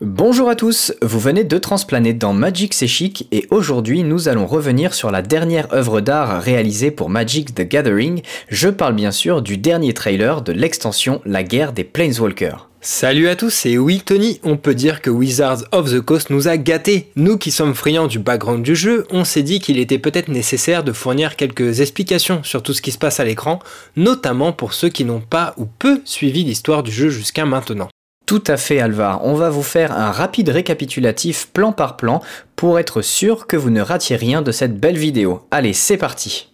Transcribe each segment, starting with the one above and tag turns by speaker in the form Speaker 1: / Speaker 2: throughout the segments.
Speaker 1: Bonjour à tous, vous venez de transplaner dans Magic C'est Chic et aujourd'hui nous allons revenir sur la dernière œuvre d'art réalisée pour Magic the Gathering. Je parle bien sûr du dernier trailer de l'extension La guerre des Planeswalkers.
Speaker 2: Salut à tous, et oui Tony, on peut dire que Wizards of the Coast nous a gâtés. Nous qui sommes friands du background du jeu, on s'est dit qu'il était peut-être nécessaire de fournir quelques explications sur tout ce qui se passe à l'écran, notamment pour ceux qui n'ont pas ou peu suivi l'histoire du jeu jusqu'à maintenant.
Speaker 1: Tout à fait Alvar, on va vous faire un rapide récapitulatif plan par plan pour être sûr que vous ne ratiez rien de cette belle vidéo. Allez, c'est parti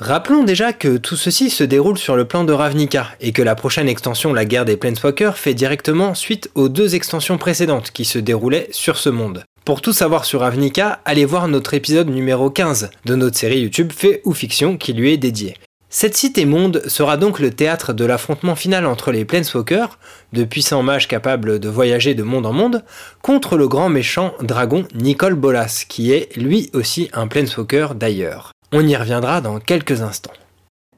Speaker 2: Rappelons déjà que tout ceci se déroule sur le plan de Ravnica, et que la prochaine extension La guerre des Planeswalkers fait directement suite aux deux extensions précédentes qui se déroulaient sur ce monde. Pour tout savoir sur Ravnica, allez voir notre épisode numéro 15 de notre série YouTube Fait ou Fiction qui lui est dédié. Cette cité monde sera donc le théâtre de l'affrontement final entre les Planeswalkers, de puissants mages capables de voyager de monde en monde, contre le grand méchant dragon Nicole Bolas, qui est lui aussi un Planeswalker d'ailleurs. On y reviendra dans quelques instants.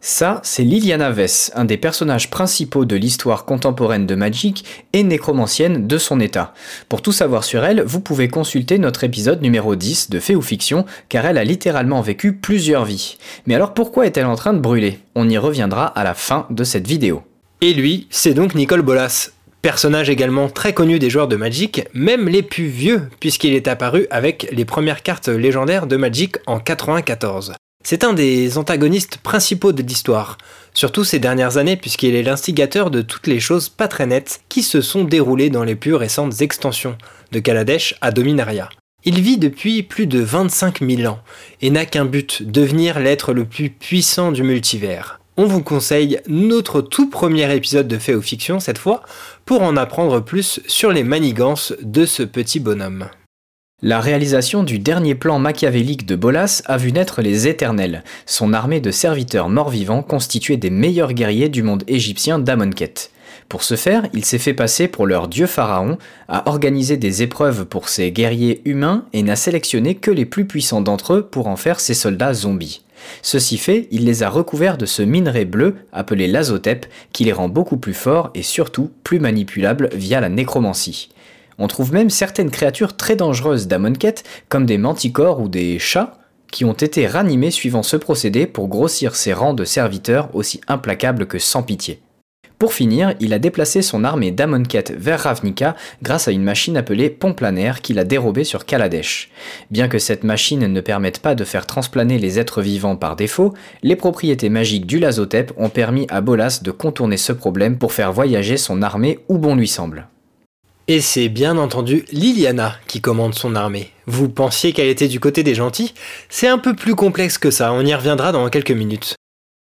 Speaker 1: Ça, c'est Liliana Vess, un des personnages principaux de l'histoire contemporaine de Magic et nécromancienne de son état. Pour tout savoir sur elle, vous pouvez consulter notre épisode numéro 10 de Fait ou Fiction, car elle a littéralement vécu plusieurs vies. Mais alors pourquoi est-elle en train de brûler? On y reviendra à la fin de cette vidéo.
Speaker 2: Et lui, c'est donc Nicole Bolas, personnage également très connu des joueurs de Magic, même les plus vieux, puisqu'il est apparu avec les premières cartes légendaires de Magic en 94. C'est un des antagonistes principaux de l'histoire, surtout ces dernières années puisqu'il est l'instigateur de toutes les choses pas très nettes qui se sont déroulées dans les plus récentes extensions, de Kaladesh à Dominaria. Il vit depuis plus de 25 000 ans et n'a qu'un but, devenir l'être le plus puissant du multivers. On vous conseille notre tout premier épisode de Fait ou Fiction cette fois pour en apprendre plus sur les manigances de ce petit bonhomme.
Speaker 1: La réalisation du dernier plan machiavélique de Bolas a vu naître les Éternels, son armée de serviteurs morts-vivants constituée des meilleurs guerriers du monde égyptien d'Amonket. Pour ce faire, il s'est fait passer pour leur dieu pharaon, a organisé des épreuves pour ses guerriers humains et n'a sélectionné que les plus puissants d'entre eux pour en faire ses soldats zombies. Ceci fait, il les a recouverts de ce minerai bleu appelé l'azotep qui les rend beaucoup plus forts et surtout plus manipulables via la nécromancie. On trouve même certaines créatures très dangereuses d'Amonkhet, comme des manticores ou des chats, qui ont été ranimés suivant ce procédé pour grossir ses rangs de serviteurs aussi implacables que sans pitié. Pour finir, il a déplacé son armée d'Amonkhet vers Ravnica grâce à une machine appelée pont planaire qu'il a dérobée sur Kaladesh. Bien que cette machine ne permette pas de faire transplaner les êtres vivants par défaut, les propriétés magiques du Lazotep ont permis à Bolas de contourner ce problème pour faire voyager son armée où bon lui semble.
Speaker 2: Et c'est bien entendu Liliana qui commande son armée. Vous pensiez qu'elle était du côté des gentils? C'est un peu plus complexe que ça, on y reviendra dans quelques minutes.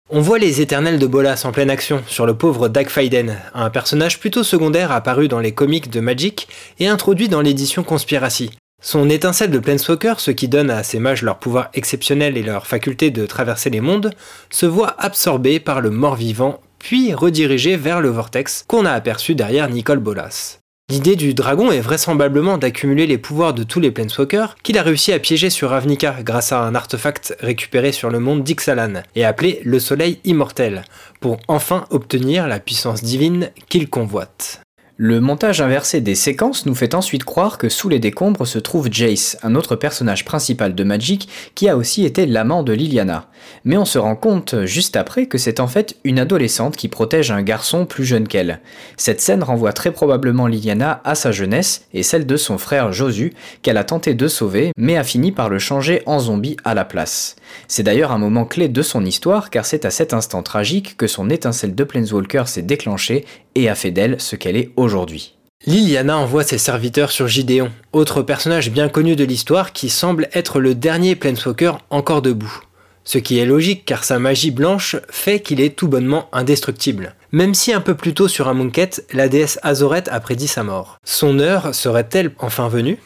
Speaker 2: On voit les éternels de Bolas en pleine action sur le pauvre Dag Faiden, un personnage plutôt secondaire apparu dans les comics de Magic et introduit dans l'édition Conspiracy. Son étincelle de Planeswalker, ce qui donne à ces mages leur pouvoir exceptionnel et leur faculté de traverser les mondes, se voit absorbé par le mort-vivant puis redirigé vers le vortex qu'on a aperçu derrière Nicole Bolas. L'idée du dragon est vraisemblablement d'accumuler les pouvoirs de tous les Planeswalkers qu'il a réussi à piéger sur Ravnica grâce à un artefact récupéré sur le monde d'Ixalan et appelé le Soleil Immortel, pour enfin obtenir la puissance divine qu'il convoite.
Speaker 1: Le montage inversé des séquences nous fait ensuite croire que sous les décombres se trouve Jace, un autre personnage principal de Magic qui a aussi été l'amant de Liliana. Mais on se rend compte juste après que c'est en fait une adolescente qui protège un garçon plus jeune qu'elle. Cette scène renvoie très probablement Liliana à sa jeunesse et celle de son frère Josu qu'elle a tenté de sauver mais a fini par le changer en zombie à la place. C'est d'ailleurs un moment clé de son histoire car c'est à cet instant tragique que son étincelle de Planeswalker s'est déclenchée et a fait d'elle ce qu'elle est aujourd'hui.
Speaker 2: Liliana envoie ses serviteurs sur Gideon, autre personnage bien connu de l'histoire qui semble être le dernier Planeswalker encore debout. Ce qui est logique car sa magie blanche fait qu'il est tout bonnement indestructible. Même si un peu plus tôt sur Amonkhet, la déesse Azoret a prédit sa mort. Son heure serait-elle enfin venue?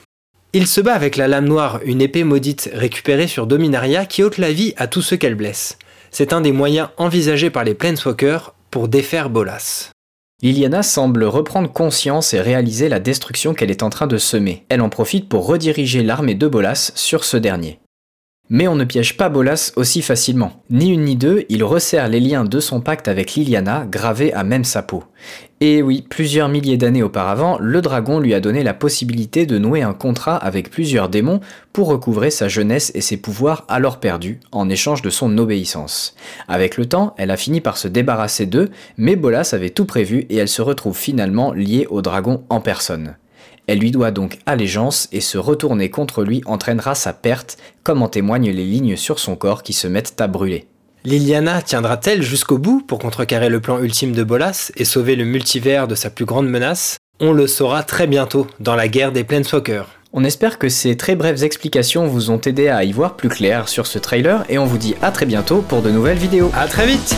Speaker 2: Il se bat avec la lame noire, une épée maudite récupérée sur Dominaria qui ôte la vie à tous ceux qu'elle blesse. C'est un des moyens envisagés par les Planeswalkers pour défaire Bolas.
Speaker 1: Liliana semble reprendre conscience et réaliser la destruction qu'elle est en train de semer. Elle en profite pour rediriger l'armée de Bolas sur ce dernier. Mais on ne piège pas Bolas aussi facilement. Ni une ni deux, il resserre les liens de son pacte avec Liliana, gravés à même sa peau. Et oui, plusieurs milliers d'années auparavant, le dragon lui a donné la possibilité de nouer un contrat avec plusieurs démons pour recouvrer sa jeunesse et ses pouvoirs alors perdus, en échange de son obéissance. Avec le temps, elle a fini par se débarrasser d'eux, mais Bolas avait tout prévu et elle se retrouve finalement liée au dragon en personne. Elle lui doit donc allégeance et se retourner contre lui entraînera sa perte, comme en témoignent les lignes sur son corps qui se mettent à brûler.
Speaker 2: Liliana tiendra-t-elle jusqu'au bout pour contrecarrer le plan ultime de Bolas et sauver le multivers de sa plus grande menace? On le saura très bientôt dans la guerre des Planeswalkers.
Speaker 1: On espère que ces très brèves explications vous ont aidé à y voir plus clair sur ce trailer et on vous dit à très bientôt pour de nouvelles vidéos.
Speaker 2: A très vite